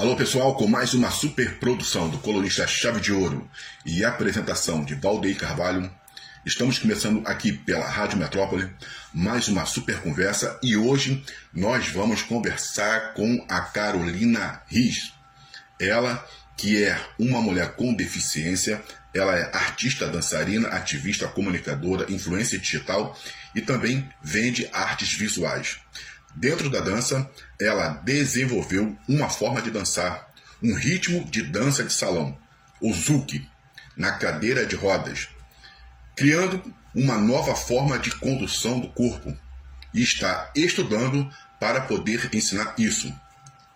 Alô pessoal, com mais uma super produção do colorista Chave de Ouro e apresentação de Valdeir Carvalho, estamos começando aqui pela Rádio Metrópole mais uma super conversa e hoje nós vamos conversar com a Carolina Riz. Ela que é uma mulher com deficiência, ela é artista, dançarina, ativista, comunicadora, influência digital e também vende artes visuais. Dentro da dança, ela desenvolveu uma forma de dançar, um ritmo de dança de salão, o Zuki, na cadeira de rodas, criando uma nova forma de condução do corpo e está estudando para poder ensinar isso.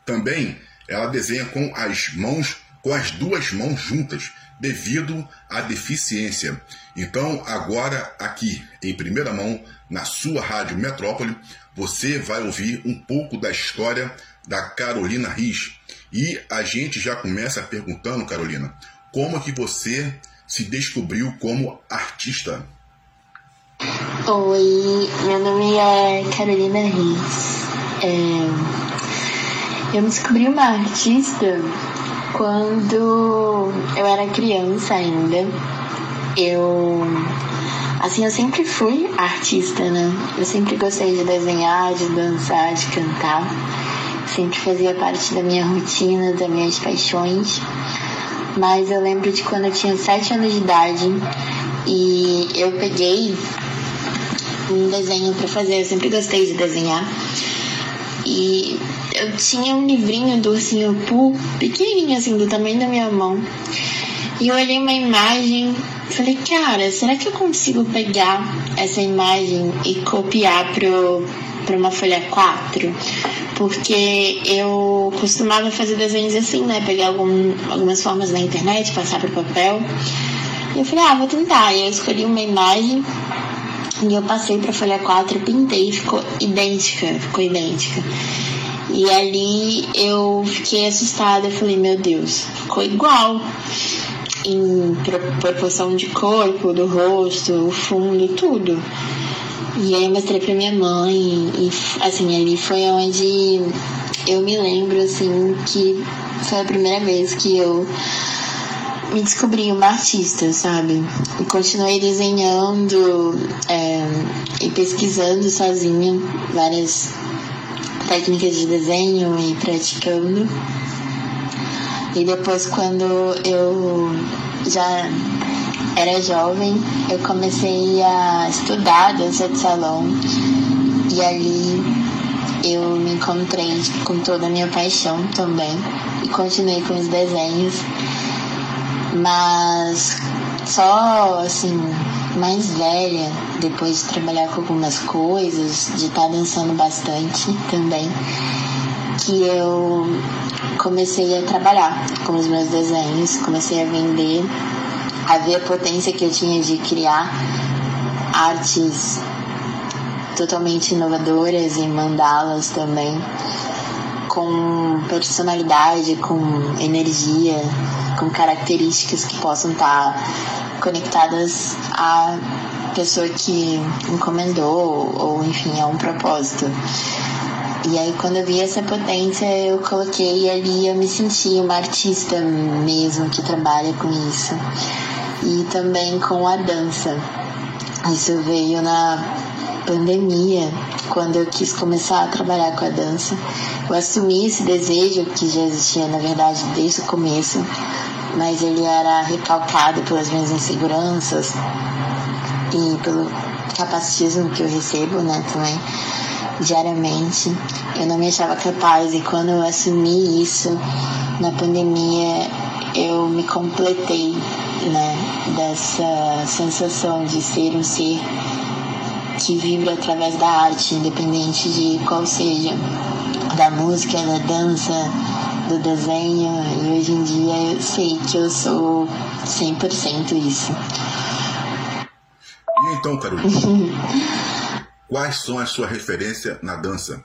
Também ela desenha com as mãos, com as duas mãos juntas, devido à deficiência. Então, agora aqui em primeira mão, na sua rádio Metrópole, você vai ouvir um pouco da história da Carolina Riz. E a gente já começa perguntando, Carolina, como que você se descobriu como artista? Oi, meu nome é Carolina Riz. É... Eu me descobri uma artista quando eu era criança ainda. Eu Assim, eu sempre fui artista, né? Eu sempre gostei de desenhar, de dançar, de cantar. Sempre fazia parte da minha rotina, das minhas paixões. Mas eu lembro de quando eu tinha sete anos de idade e eu peguei um desenho para fazer. Eu sempre gostei de desenhar. E eu tinha um livrinho do ursinho Pooh, pequenininho assim, do tamanho da minha mão. E eu olhei uma imagem Falei, cara, será que eu consigo pegar essa imagem e copiar para uma folha 4? Porque eu costumava fazer desenhos assim, né? Pegar algum, algumas formas na internet, passar para papel. E eu falei, ah, vou tentar. E eu escolhi uma imagem e eu passei para folha 4, pintei e ficou idêntica, ficou idêntica. E ali eu fiquei assustada, eu falei, meu Deus, ficou igual em proporção de corpo, do rosto, o fundo, tudo. E aí eu mostrei pra minha mãe e assim, ali foi onde eu me lembro assim que foi a primeira vez que eu me descobri uma artista, sabe? E continuei desenhando é, e pesquisando sozinha várias técnicas de desenho e praticando. E depois, quando eu já era jovem, eu comecei a estudar dança de salão. E ali eu me encontrei com toda a minha paixão também. E continuei com os desenhos. Mas só assim, mais velha, depois de trabalhar com algumas coisas, de estar tá dançando bastante também, que eu comecei a trabalhar com os meus desenhos, comecei a vender, a ver a potência que eu tinha de criar artes totalmente inovadoras e mandalas também, com personalidade, com energia, com características que possam estar conectadas à pessoa que encomendou ou enfim a um propósito. E aí quando eu vi essa potência, eu coloquei ali, eu me senti uma artista mesmo que trabalha com isso. E também com a dança. Isso veio na pandemia, quando eu quis começar a trabalhar com a dança. Eu assumi esse desejo que já existia, na verdade, desde o começo, mas ele era recalcado pelas minhas inseguranças e pelo capacitismo que eu recebo, né, também diariamente. Eu não me achava capaz e quando eu assumi isso na pandemia, eu me completei, né, dessa sensação de ser um ser que vibra através da arte, independente de qual seja, da música, da dança, do desenho. E hoje em dia eu sei que eu sou 100% isso. E então, Carolina? Quais são as suas referências na dança?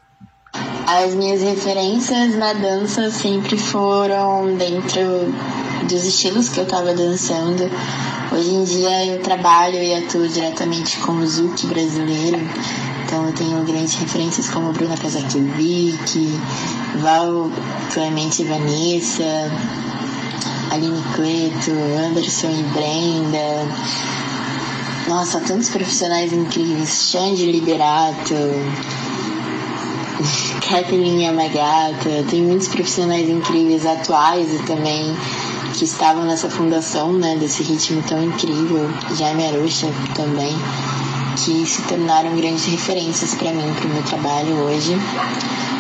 As minhas referências na dança sempre foram dentro dos estilos que eu estava dançando. Hoje em dia eu trabalho e atuo diretamente com o Zouk brasileiro, Então eu tenho grandes referências como Bruna Kazakovic, Val Clemente Vanessa, Aline Cleto, Anderson e Brenda. Nossa, tantos profissionais incríveis. Xande Liberato, Kathleen Yamagata. Tem muitos profissionais incríveis atuais e também que estavam nessa fundação, né, desse ritmo tão incrível. Jaime Aruxa também, que se tornaram grandes referências para mim, para o meu trabalho hoje.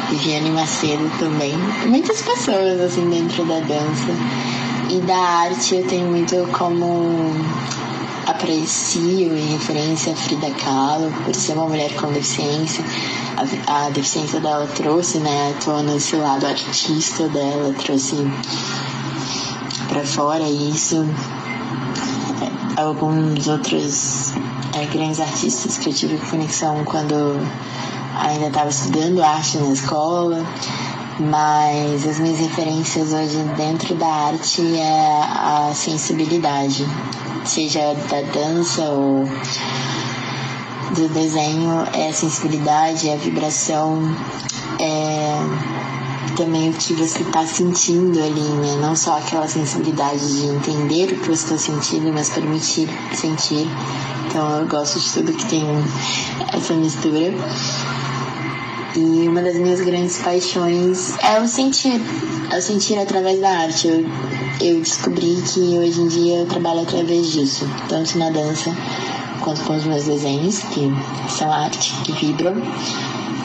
Viviane Macedo também. Muitas pessoas, assim, dentro da dança. E da arte eu tenho muito como aprecio e referência a Frida Kahlo por ser uma mulher com deficiência. A, a deficiência dela trouxe, né, tona esse lado artista dela, trouxe para fora isso. É, alguns outros é, grandes artistas que eu tive conexão quando ainda estava estudando arte na escola mas as minhas referências hoje dentro da arte é a sensibilidade, seja da dança ou do desenho, é a sensibilidade, é a vibração, é também o que você está sentindo ali, né? Não só aquela sensibilidade de entender o que você está sentindo, mas permitir sentir. Então eu gosto de tudo que tem essa mistura. E uma das minhas grandes paixões é o sentir, é o sentir através da arte. Eu, eu descobri que hoje em dia eu trabalho através disso, tanto na dança quanto com os meus desenhos, que são arte, que vibram.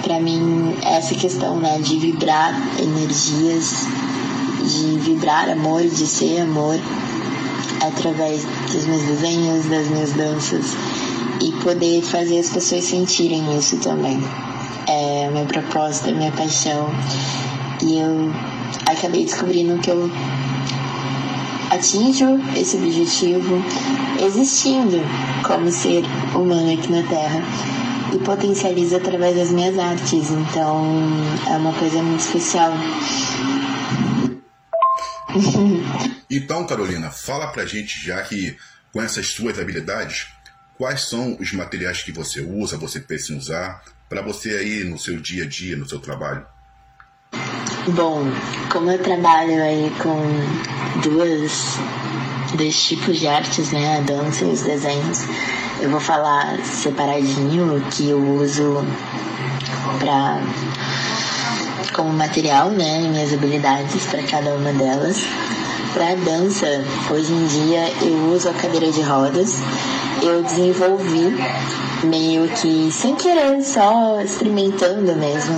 Para mim, essa questão né, de vibrar energias, de vibrar amor, de ser amor, através dos meus desenhos, das minhas danças, e poder fazer as pessoas sentirem isso também é o meu propósito, a minha paixão. E eu acabei descobrindo que eu atinjo esse objetivo existindo como ser humano aqui na Terra e potencializo através das minhas artes. Então é uma coisa muito especial. então, Carolina, fala pra gente já que com essas suas habilidades, quais são os materiais que você usa, você pensa em usar, para você aí no seu dia a dia, no seu trabalho? Bom, como eu trabalho aí com duas dois tipos de artes, né, a dança e os desenhos, eu vou falar separadinho que eu uso para como material, né, minhas habilidades para cada uma delas. Para dança, hoje em dia eu uso a cadeira de rodas. Eu desenvolvi meio que sem querer, só experimentando mesmo,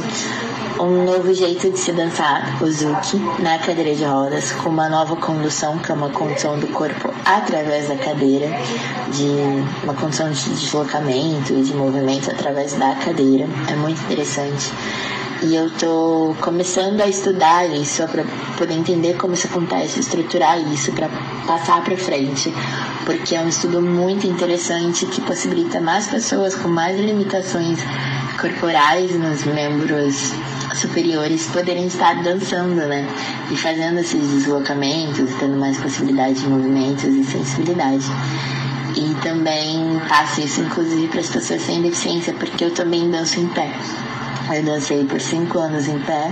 um novo jeito de se dançar o Zuki na cadeira de rodas, com uma nova condução, que é uma condução do corpo através da cadeira, de uma condução de deslocamento e de movimento através da cadeira. É muito interessante. E eu tô começando a estudar isso para poder entender como isso acontece, estruturar isso para passar para frente, porque é um estudo muito interessante que possibilita mais pessoas com mais limitações corporais nos membros superiores poderem estar dançando, né? E fazendo esses deslocamentos, tendo mais possibilidade de movimentos e sensibilidade. E também passo isso, inclusive, para as pessoas sem deficiência, porque eu também danço em pé. Eu dancei por cinco anos em pé,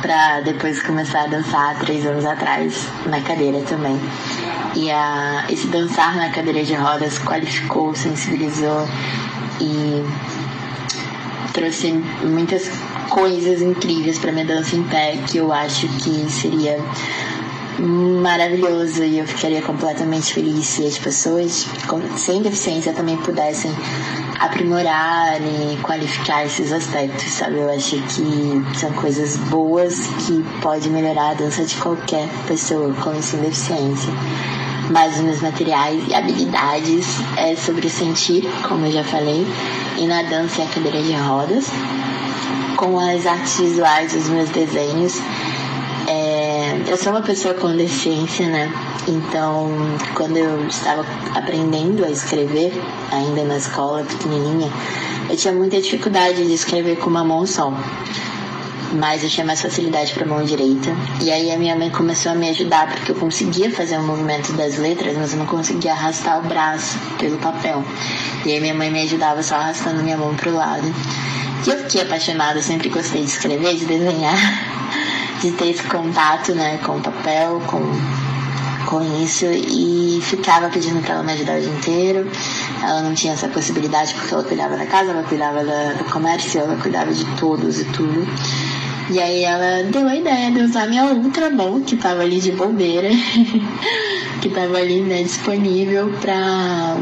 para depois começar a dançar três anos atrás na cadeira também. E a, esse dançar na cadeira de rodas qualificou, sensibilizou e trouxe muitas coisas incríveis para minha dança em pé que eu acho que seria maravilhoso e eu ficaria completamente feliz se as pessoas sem deficiência também pudessem aprimorar e qualificar esses aspectos, sabe? Eu acho que são coisas boas que pode melhorar a dança de qualquer pessoa com e sem deficiência. Mas os meus materiais e habilidades é sobre sentir, como eu já falei, e na dança é a cadeira de rodas. Com as artes visuais, os meus desenhos, eu sou uma pessoa com deficiência, né? Então, quando eu estava aprendendo a escrever, ainda na escola pequenininha, eu tinha muita dificuldade de escrever com uma mão só. mas eu tinha mais facilidade para mão direita. E aí a minha mãe começou a me ajudar porque eu conseguia fazer o movimento das letras, mas eu não conseguia arrastar o braço pelo papel. E aí minha mãe me ajudava só arrastando minha mão pro lado. E eu fiquei apaixonada, sempre gostei de escrever, de desenhar, de ter esse contato, né, com papel, com com isso e ficava pedindo para ela me ajudar o dia inteiro. Ela não tinha essa possibilidade porque ela cuidava da casa, ela cuidava da, do comércio, ela cuidava de todos e tudo. E aí ela deu a ideia de usar minha outra mão, que tava ali de bobeira, que tava ali né, disponível pra,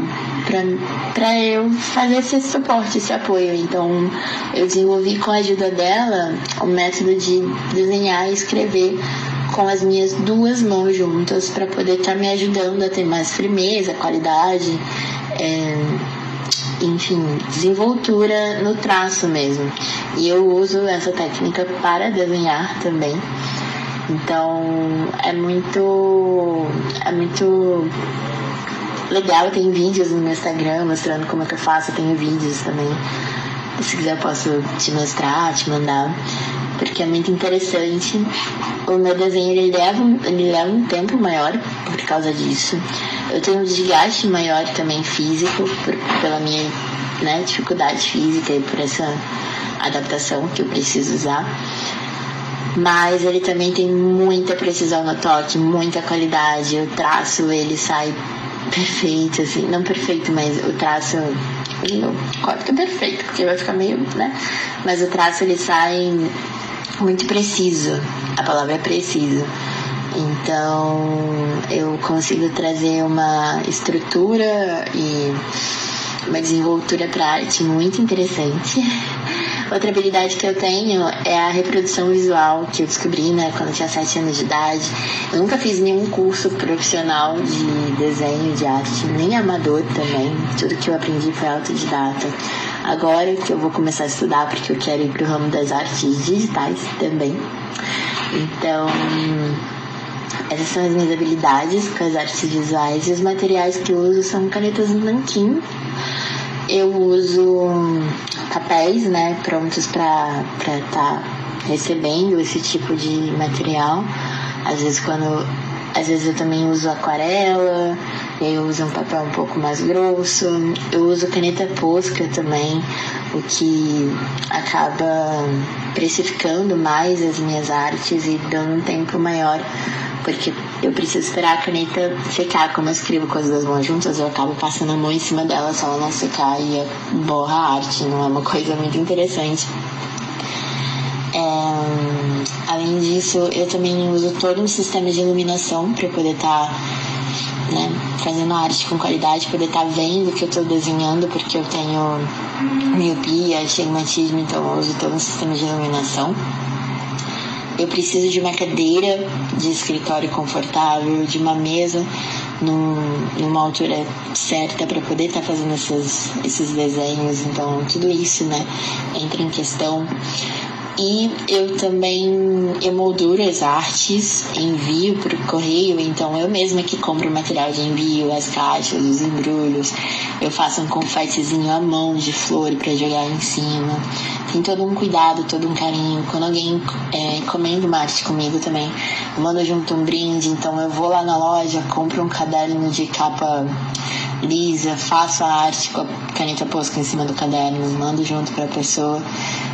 pra eu fazer esse suporte, esse apoio. Então eu desenvolvi com a ajuda dela o método de desenhar e escrever com as minhas duas mãos juntas para poder estar tá me ajudando a ter mais firmeza, qualidade, é, enfim, desenvoltura no traço mesmo. E eu uso essa técnica para desenhar também. Então é muito é muito legal, tem vídeos no meu Instagram mostrando como é que eu faço, tenho vídeos também. Se quiser eu posso te mostrar, te mandar porque é muito interessante. O meu desenho ele leva, ele leva um tempo maior por causa disso. Eu tenho um desgaste maior também físico por, pela minha né, dificuldade física e por essa adaptação que eu preciso usar. Mas ele também tem muita precisão no toque, muita qualidade. O traço ele sai perfeito, assim, não perfeito, mas o traço não corta perfeito, porque vai ficar meio, né? Mas o traço ele sai muito preciso. A palavra é preciso. Então eu consigo trazer uma estrutura e uma desenvoltura para arte muito interessante. Outra habilidade que eu tenho é a reprodução visual, que eu descobri né, quando eu tinha 7 anos de idade. Eu nunca fiz nenhum curso profissional de desenho, de arte, nem amador também. Tudo que eu aprendi foi autodidata. Agora que eu vou começar a estudar, porque eu quero ir para o ramo das artes digitais também. Então, essas são as minhas habilidades com as artes visuais e os materiais que eu uso são canetas nanquim. Eu uso papéis, né, prontos para estar tá recebendo esse tipo de material. Às vezes quando às vezes eu também uso aquarela, eu uso um papel um pouco mais grosso, eu uso caneta posca também, o que acaba precificando mais as minhas artes e dando um tempo maior, porque eu preciso esperar a caneta secar. Como eu escrevo coisas das mãos juntas, eu acabo passando a mão em cima dela se ela não secar e borra a arte, não é uma coisa muito interessante. É, além disso, eu também uso todo um sistema de iluminação para poder estar tá, fazendo arte com qualidade, poder estar tá vendo o que eu estou desenhando, porque eu tenho miopia, astigmatismo, então eu uso todo um sistema de iluminação. Eu preciso de uma cadeira de escritório confortável, de uma mesa num, numa altura certa para poder estar tá fazendo esses, esses desenhos. Então, tudo isso né, entra em questão. E eu também emolduro as artes, envio por correio, então eu mesma que compro o material de envio, as caixas, os embrulhos. Eu faço um confetezinho à mão de flor para jogar em cima. Tem todo um cuidado, todo um carinho. Quando alguém é, encomenda uma arte comigo também, eu mando junto um brinde, então eu vou lá na loja, compro um caderno de capa lisa, faço a arte com a caneta posca em cima do caderno, mando junto para a pessoa.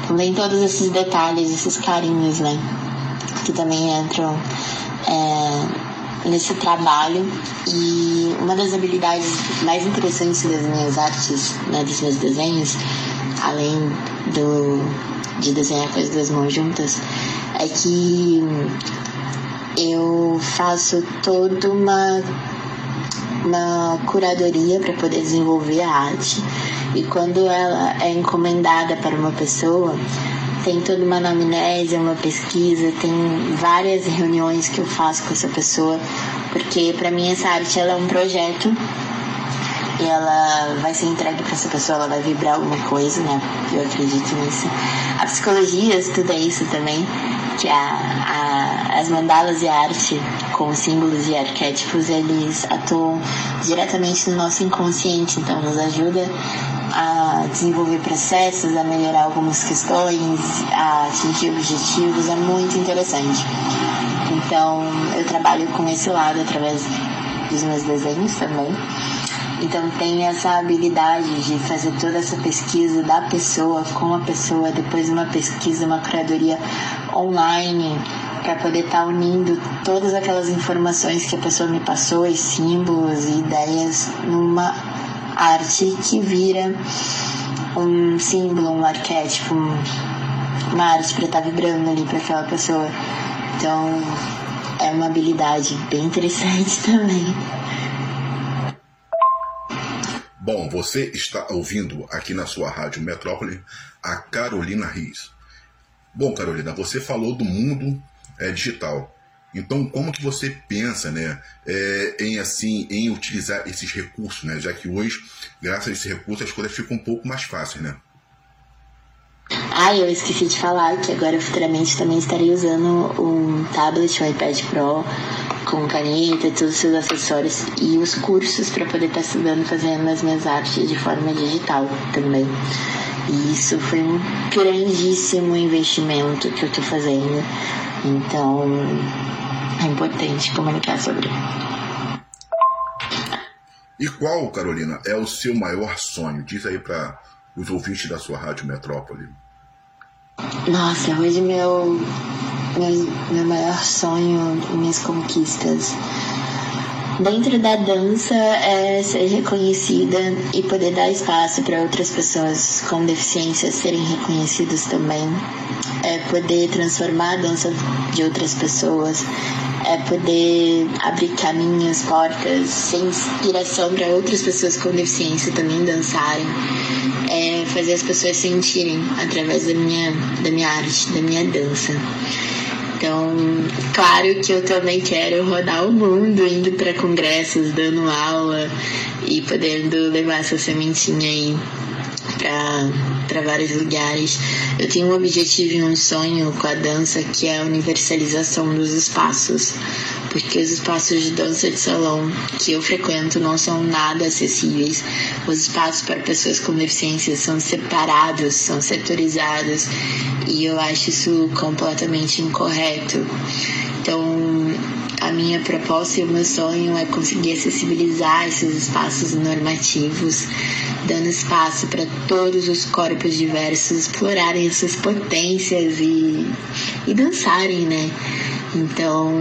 Então tem todos esses detalhes, esses carinhos, né? Que também entram é, nesse trabalho. E uma das habilidades mais interessantes das minhas artes, né, dos meus desenhos, além do, de desenhar com as duas mãos juntas, é que eu faço toda uma uma curadoria para poder desenvolver a arte. E quando ela é encomendada para uma pessoa, tem toda uma anamnese, uma pesquisa, tem várias reuniões que eu faço com essa pessoa, porque para mim essa arte ela é um projeto ela vai ser entregue para essa pessoa, ela vai vibrar alguma coisa, né? Eu acredito nisso. A psicologia estuda isso também, que a, a, as mandalas e a arte com símbolos e arquétipos, eles atuam diretamente no nosso inconsciente, então nos ajuda a desenvolver processos, a melhorar algumas questões, a atingir objetivos, é muito interessante. Então eu trabalho com esse lado através dos meus desenhos também. Então tem essa habilidade de fazer toda essa pesquisa da pessoa com a pessoa, depois uma pesquisa, uma curadoria online para poder estar tá unindo todas aquelas informações que a pessoa me passou, e símbolos e ideias numa arte que vira um símbolo, um arquétipo, uma arte para estar tá vibrando ali para aquela pessoa. Então é uma habilidade bem interessante também. Bom, você está ouvindo aqui na sua rádio Metrópole a Carolina Riz. Bom, Carolina, você falou do mundo é, digital. Então, como que você pensa, né, é, em assim, em utilizar esses recursos, né? Já que hoje, graças a esses recursos, as coisas ficam um pouco mais fáceis, né? Ah, eu esqueci de falar que agora futuramente também estarei usando um tablet, um iPad Pro com caneta todos os seus acessórios e os cursos para poder estar tá estudando fazendo as minhas artes de forma digital também. E isso foi um grandíssimo investimento que eu estou fazendo. Então é importante comunicar sobre. E qual, Carolina, é o seu maior sonho? Diz aí para os ouvintes da sua rádio Metrópole. Nossa, hoje meu, meu, meu maior sonho minhas conquistas dentro da dança é ser reconhecida e poder dar espaço para outras pessoas com deficiência serem reconhecidas também. É poder transformar a dança de outras pessoas, é poder abrir caminhos, portas, ser inspiração para outras pessoas com deficiência também dançarem, é fazer as pessoas sentirem através da minha, da minha arte, da minha dança. Então, claro que eu também quero rodar o mundo, indo para congressos, dando aula e podendo levar essa sementinha aí para vários lugares. Eu tenho um objetivo e um sonho com a dança que é a universalização dos espaços, porque os espaços de dança de salão que eu frequento não são nada acessíveis. Os espaços para pessoas com deficiência são separados, são setorizados, e eu acho isso completamente incorreto. Então, minha proposta e o meu sonho é conseguir acessibilizar esses espaços normativos, dando espaço para todos os corpos diversos explorarem suas potências e, e dançarem, né? Então,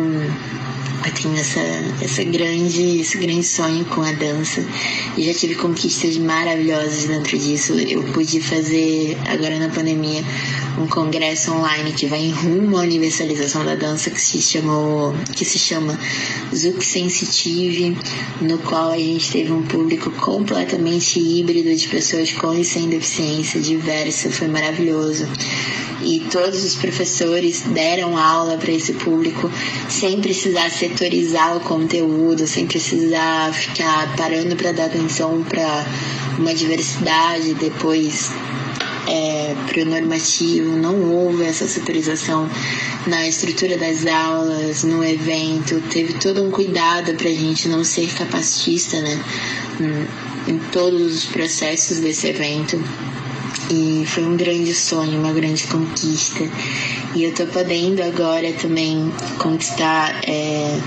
eu tenho essa, essa grande, esse grande sonho com a dança e já tive conquistas maravilhosas dentro disso. Eu pude fazer, agora na pandemia, um congresso online que vai em rumo à universalização da dança que se chamou, que se chama Zouk Sensitive, no qual a gente teve um público completamente híbrido de pessoas com e sem deficiência, diversa, foi maravilhoso e todos os professores deram aula para esse público sem precisar setorizar o conteúdo, sem precisar ficar parando para dar atenção para uma diversidade, depois é, para o normativo, não houve essa setorização na estrutura das aulas, no evento, teve todo um cuidado para a gente não ser capacitista, né, em todos os processos desse evento. E foi um grande sonho, uma grande conquista. E eu tô podendo agora também conquistar é,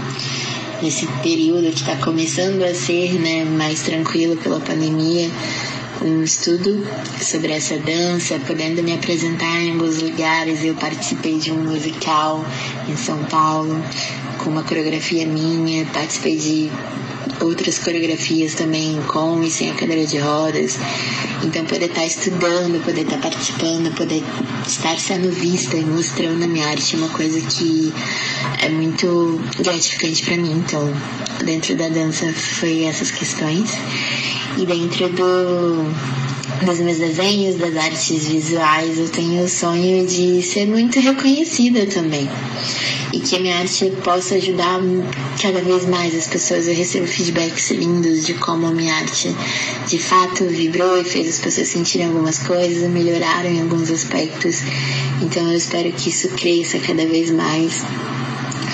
nesse período que está começando a ser né, mais tranquilo pela pandemia, um estudo sobre essa dança, podendo me apresentar em alguns lugares. Eu participei de um musical em São Paulo com uma coreografia minha, participei de outras coreografias também com e sem a cadeira de rodas. Então poder estar estudando, poder estar participando, poder estar sendo vista e mostrando a minha arte é uma coisa que é muito gratificante para mim. Então, dentro da dança foi essas questões. E dentro do, dos meus desenhos, das artes visuais, eu tenho o sonho de ser muito reconhecida também. e que a minha arte possa ajudar cada vez mais as pessoas. Eu recebo feedbacks lindos de como a minha arte de fato vibrou e fez as pessoas sentirem algumas coisas, melhoraram em alguns aspectos. Então eu espero que isso cresça cada vez mais.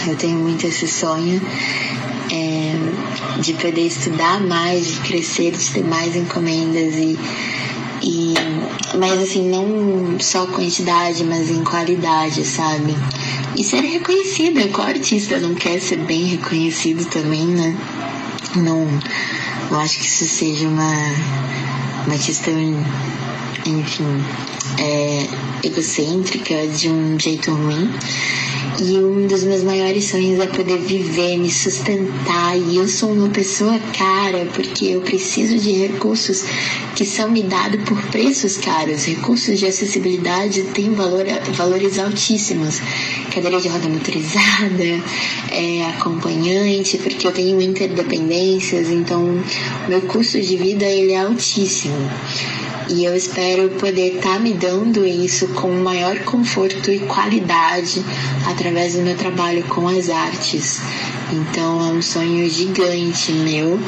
Eu tenho muito esse sonho é, de poder estudar mais, de crescer, de ter mais encomendas e e, mas assim, não só quantidade, mas em qualidade, sabe? E ser reconhecida, qual artista não quer ser bem reconhecido também, né? Não, não acho que isso seja uma, uma questão, enfim, é, egocêntrica de um jeito ruim. E um dos meus maiores sonhos é poder viver, me sustentar. E eu sou uma pessoa cara, porque eu preciso de recursos que são me dados por preços caros. Recursos de acessibilidade têm valor, valores altíssimos. Cadeira de roda motorizada, é, acompanhante, porque eu tenho interdependências, então meu custo de vida ele é altíssimo. E eu espero poder estar tá me dando isso com maior conforto e qualidade através do meu trabalho com as artes. Então é um sonho gigante meu.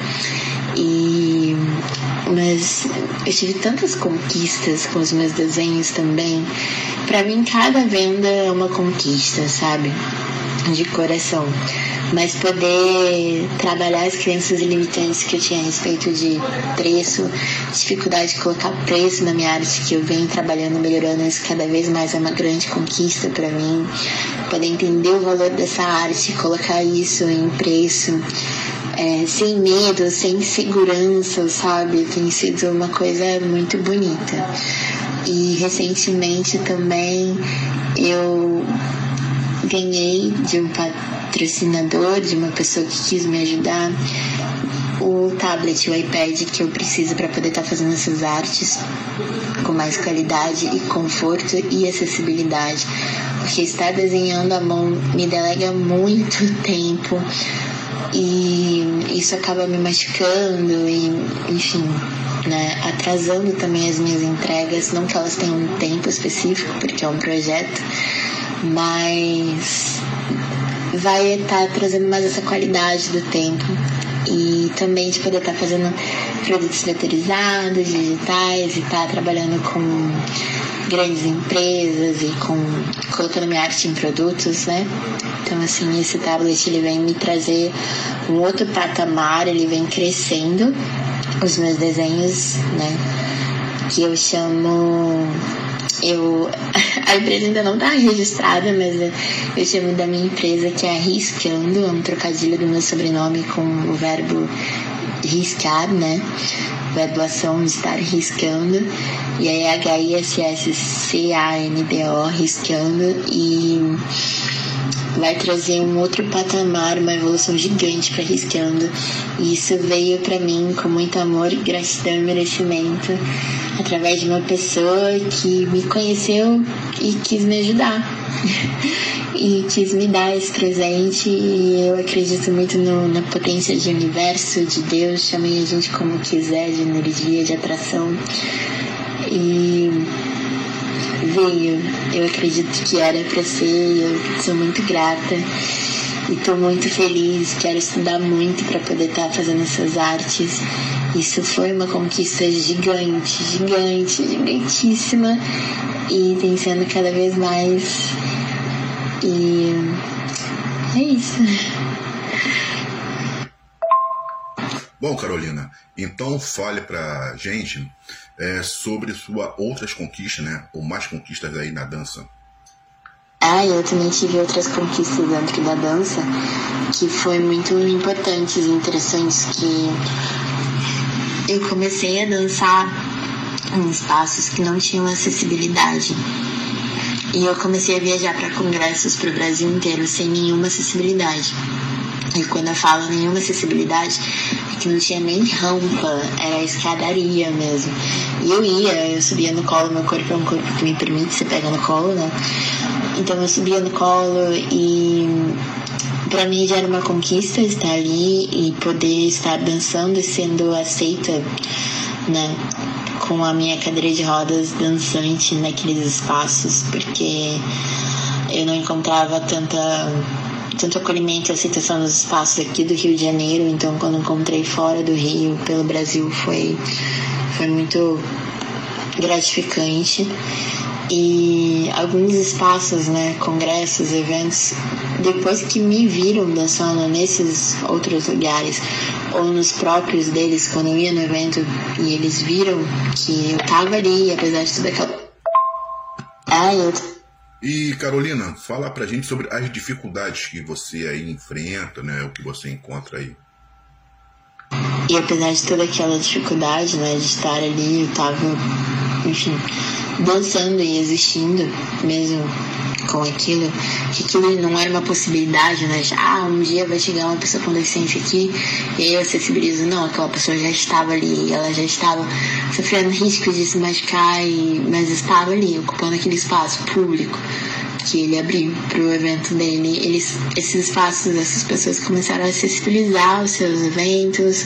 E mas eu tive tantas conquistas com os meus desenhos também. Para mim cada venda é uma conquista, sabe? De coração mas poder trabalhar as crianças limitantes que eu tinha a respeito de preço, dificuldade de colocar preço na minha arte que eu venho trabalhando, melhorando isso cada vez mais é uma grande conquista para mim. Poder entender o valor dessa arte, colocar isso em preço. É, sem medo, sem segurança, sabe? Tem sido uma coisa muito bonita. E recentemente também eu ganhei de um patrocinador, de uma pessoa que quis me ajudar, o tablet, o iPad que eu preciso para poder estar tá fazendo essas artes com mais qualidade e conforto e acessibilidade. Porque estar desenhando à mão me delega muito tempo e isso acaba me machucando e, enfim, né, atrasando também as minhas entregas. Não que elas tenham um tempo específico, porque é um projeto, mas vai estar tá trazendo mais essa qualidade do tempo e também de poder estar tá fazendo produtos vetorizados, digitais e estar tá trabalhando com grandes empresas e com colocando minha arte em produtos, né? Então assim, esse tablet ele vem me trazer um outro patamar, ele vem crescendo os meus desenhos, né? Que eu chamo eu a empresa ainda não está registrada, mas eu chamo da minha empresa que é Riscando, é um trocadilho do meu sobrenome com o verbo riscar, né? Verbo ação estar riscando. E aí H-I-S-S-C-A-N-D-O, riscando. E vai trazer um outro patamar, uma evolução gigante para Riscando. E isso veio para mim com muito amor, gratidão e merecimento através de uma pessoa que me conheceu e quis me ajudar. e quis me dar esse presente e eu acredito muito no, na potência de universo, de Deus, chamem a gente como quiser, de energia, de atração. E veio. Eu acredito que era para ser, eu sou muito grata e estou muito feliz. Quero estudar muito para poder estar tá fazendo essas artes. Isso foi uma conquista gigante, gigante, gigantíssima e tem sendo cada vez mais. E é isso. Bom, Carolina, então fale pra gente é, sobre suas outras conquistas, né? Ou mais conquistas aí na dança. Ah, eu também tive outras conquistas dentro da dança que foi muito importantes e interessantes que eu comecei a dançar em espaços que não tinham acessibilidade. E eu comecei a viajar para congressos para o Brasil inteiro sem nenhuma acessibilidade. E quando eu falo nenhuma acessibilidade, é que não tinha nem rampa, era escadaria mesmo. E eu ia, eu subia no colo, meu corpo é um corpo que me permite, você pega no colo, né? Então eu subia no colo e para mim já era uma conquista estar ali e poder estar dançando e sendo aceita, né? Com a minha cadeira de rodas dançante naqueles espaços, porque eu não encontrava tanta tanto acolhimento e aceitação nos espaços aqui do Rio de Janeiro, então quando encontrei fora do Rio, pelo Brasil, foi, foi muito gratificante. E alguns espaços, né, congressos, eventos, depois que me viram dançando nesses outros lugares, ou nos próprios deles, quando eu ia no evento e eles viram que eu tava ali, apesar de tudo aquela. Ah, eu e Carolina, fala pra gente sobre as dificuldades que você aí enfrenta, né? O que você encontra aí. E apesar de toda aquela dificuldade, né, de estar ali, eu tava, enfim, dançando e existindo mesmo com aquilo, que aquilo não era uma possibilidade, né? De, ah, um dia vai chegar uma pessoa com deficiência aqui e aí eu acessibilizo. Não, aquela pessoa já estava ali, ela já estava sofrendo risco de se machucar, e, mas estava ali, ocupando aquele espaço público que ele abriu para o evento dele. Eles, esses espaços, essas pessoas começaram a acessibilizar os seus eventos,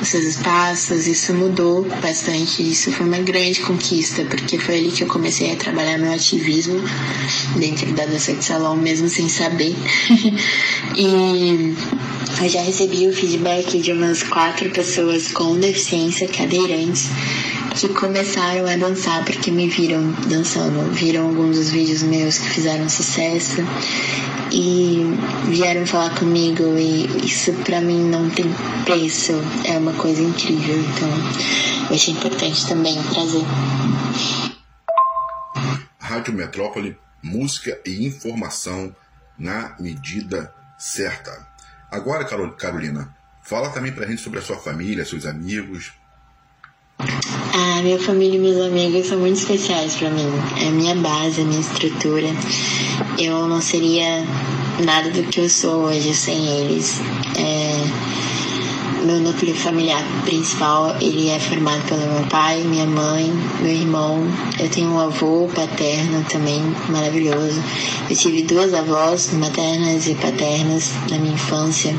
os seus espaços, isso mudou bastante. Isso foi uma grande conquista, porque foi ali que eu comecei a trabalhar meu ativismo dentro da dança de salão, mesmo sem saber. e eu já recebi o feedback de umas quatro pessoas com deficiência cadeirantes que começaram a dançar porque me viram dançando, viram alguns dos vídeos meus que fizeram sucesso e vieram falar comigo e isso para mim não tem preço, é uma coisa incrível, então eu achei importante também trazer. Rádio Metrópole, música e informação na medida certa. Agora, Carolina, fala também pra gente sobre a sua família, seus amigos, ah, minha família e meus amigos são muito especiais para mim. É a minha base, a minha estrutura. Eu não seria nada do que eu sou hoje sem eles. É, meu núcleo familiar principal ele é formado pelo meu pai, minha mãe, meu irmão. Eu tenho um avô paterno também maravilhoso. Eu tive duas avós maternas e paternas na minha infância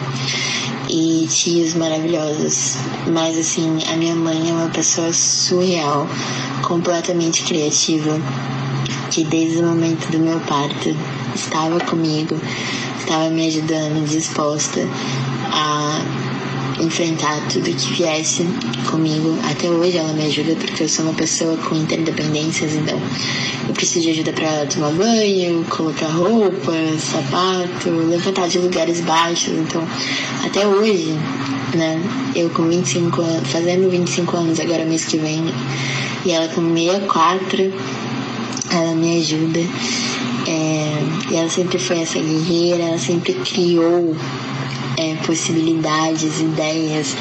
e tios maravilhosos. Mas assim, a minha mãe é uma pessoa surreal, completamente criativa, que desde o momento do meu parto estava comigo, estava me ajudando, disposta a enfrentar tudo que viesse comigo. Até hoje ela me ajuda porque eu sou uma pessoa com interdependências, então eu preciso de ajuda para tomar banho, colocar roupa, sapato, levantar de lugares baixos. Então, até hoje, né, eu com 25 anos, fazendo 25 anos agora mês que vem, e ela com 64, ela me ajuda. É, e ela sempre foi essa guerreira, ela sempre criou é, possibilidades, ideias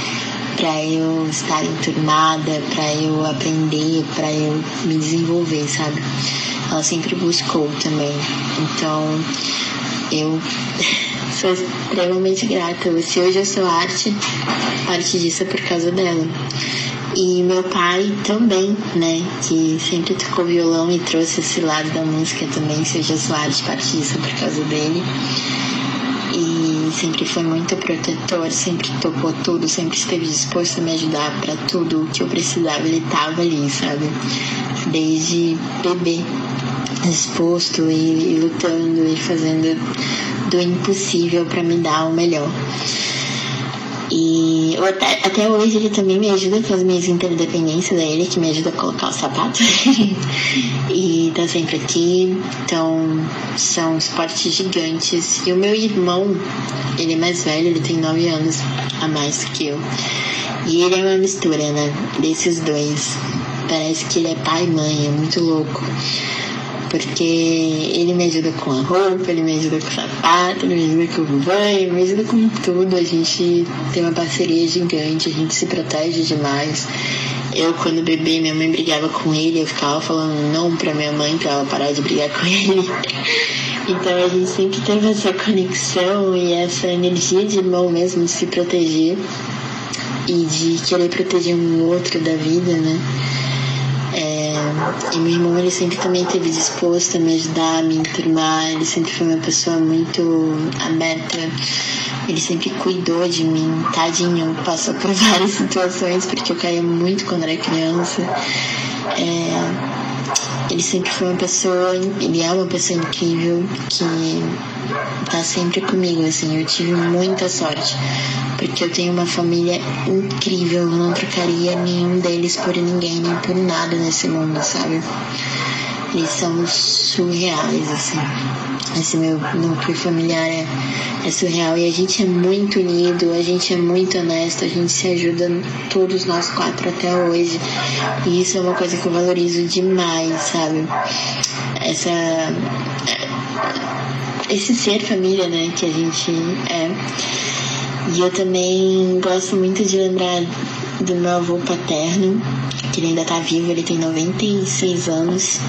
para eu estar enturmada, para eu aprender, para eu me desenvolver, sabe? Ela sempre buscou também. Então, eu sou extremamente grata. Se hoje eu sou arte, parte disso é por causa dela. E meu pai também, né, que sempre tocou violão e trouxe esse lado da música também, seja sua arte, parte disso é por causa dele sempre foi muito protetor, sempre topou tudo, sempre esteve disposto a me ajudar para tudo que eu precisava, ele tava ali, sabe? Desde bebê, disposto e, e lutando e fazendo do impossível para me dar o melhor. E até, até hoje ele também me ajuda com as minhas interdependências, é ele que me ajuda a colocar os sapatos. e tá sempre aqui. Então, são esportes gigantes. E o meu irmão, ele é mais velho, ele tem 9 anos a mais que eu. E ele é uma mistura, né? Desses dois. Parece que ele é pai e mãe, é muito louco porque ele me ajuda com a roupa, ele me ajuda com o sapato, ele me ajuda com o banho, me ajuda com tudo. A gente tem uma parceria gigante, a gente se protege demais. Eu, quando bebê, minha mãe brigava com ele, eu ficava falando não pra minha mãe pra ela parar de brigar com ele. Então a gente sempre teve essa conexão e essa energia de irmão mesmo, de se proteger e de querer proteger um outro da vida, né? E meu irmão, ele sempre também esteve disposto a me ajudar, a me enturmar. Ele sempre foi uma pessoa muito aberta. Ele sempre cuidou de mim. Tadinho, passou por várias situações, porque eu caía muito quando era criança. É, ele sempre foi uma pessoa, ele é uma pessoa incrível que tá sempre comigo, assim, eu tive muita sorte, porque eu tenho uma família incrível, não trocaria nenhum deles por ninguém, nem por nada nesse mundo, sabe? Eles são surreais, assim. Esse meu núcleo familiar é, é surreal e a gente é muito unido, a gente é muito honesto, a gente se ajuda todos nós quatro até hoje. E isso é uma coisa que eu valorizo demais, sabe? Essa esse ser família, né, que a gente é. E eu também gosto muito de lembrar do meu avô paterno, que ele ainda tá vivo, ele tem 96 anos.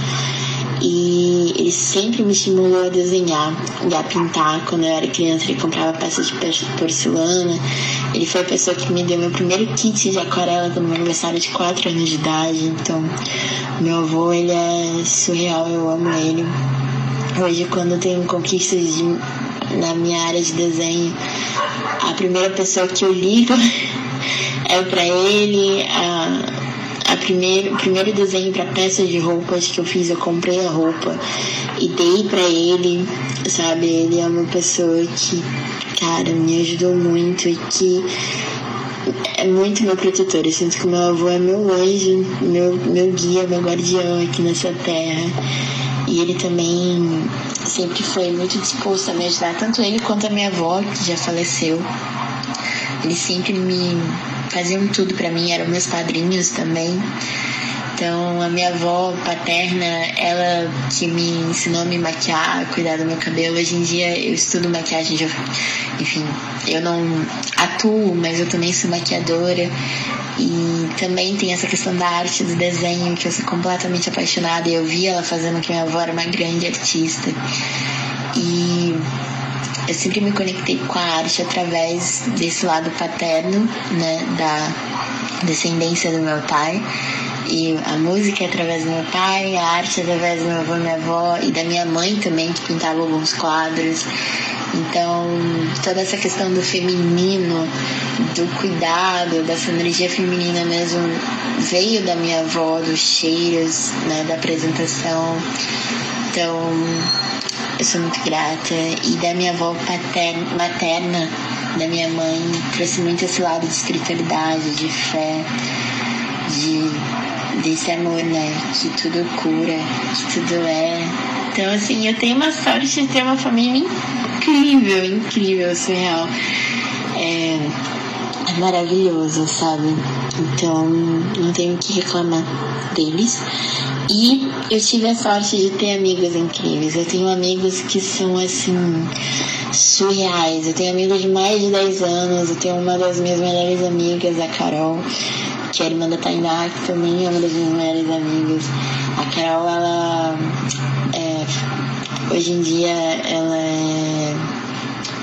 E ele sempre me estimulou a desenhar e a pintar. Quando eu era criança, ele comprava peças de porcelana. Ele foi a pessoa que me deu meu primeiro kit de aquarela no meu aniversário de 4 anos de idade. Então, meu avô, ele é surreal, eu amo ele. Hoje, quando eu tenho conquistas de, na minha área de desenho, a primeira pessoa que eu ligo é para ele. A, a primeiro, o primeiro desenho para peças de roupas que eu fiz, eu comprei a roupa e dei para ele, sabe? Ele é uma pessoa que, cara, me ajudou muito e que é muito meu protetor. Eu sinto que meu avô é meu anjo, meu, meu guia, meu guardião aqui nessa terra. E ele também sempre foi muito disposto a me ajudar, tanto ele quanto a minha avó, que já faleceu. Eles sempre me faziam tudo para mim, eram meus padrinhos também. Então, a minha avó paterna, ela que me ensinou a me maquiar, a cuidar do meu cabelo. Hoje em dia eu estudo maquiagem, já, enfim, eu não atuo, mas eu também sou maquiadora. E também tem essa questão da arte, do desenho, que eu sou completamente apaixonada. E eu vi ela fazendo que minha avó era uma grande artista. E eu sempre me conectei com a arte através desse lado paterno, né, da descendência do meu pai. E a música é através do meu pai, a arte é através do meu avô minha avó, e da minha mãe também, que pintava alguns quadros. Então, toda essa questão do feminino, do cuidado, dessa energia feminina mesmo, veio da minha avó, dos cheiros, né, da apresentação. Então, eu sou muito grata. E da minha avó paterna, materna, da minha mãe, trouxe muito esse lado de espiritualidade, de fé, de, desse amor, né? Que tudo cura, que tudo é. Então, assim, eu tenho uma sorte de ter uma família incrível, incrível, surreal. É, maravilhoso, sabe? Então, não tenho que reclamar deles. E eu tive a sorte de ter amigos incríveis. Eu tenho amigos que são assim surreais. Eu tenho amigos de mais de 10 anos. Eu tenho uma das minhas melhores amigas, a Carol, que é irmã da Tainá, que também é uma das minhas melhores amigas. A Carol, ela é, hoje em dia ela é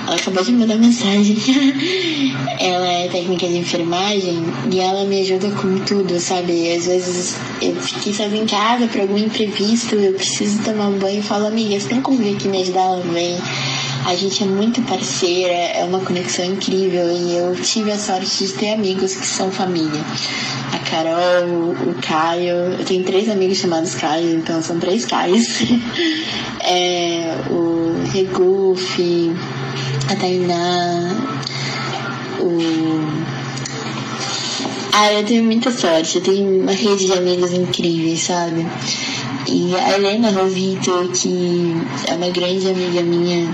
ela acabou de me mandar mensagem. ela é técnica de enfermagem e ela me ajuda com tudo, sabe? Às vezes eu fiquei sozinha em casa por algum imprevisto, eu preciso tomar um banho e falo, amiga, você tem como vir aqui me ajudar? Ela vem. A gente é muito parceira, é uma conexão incrível e eu tive a sorte de ter amigos que são família. A Carol, o Caio, eu tenho três amigos chamados Caio, então são três Caios. é, o Regufe, a Tainá, o. Ah, eu tenho muita sorte, eu tenho uma rede de amigos incríveis, sabe? E a Helena Rovito, que é uma grande amiga minha,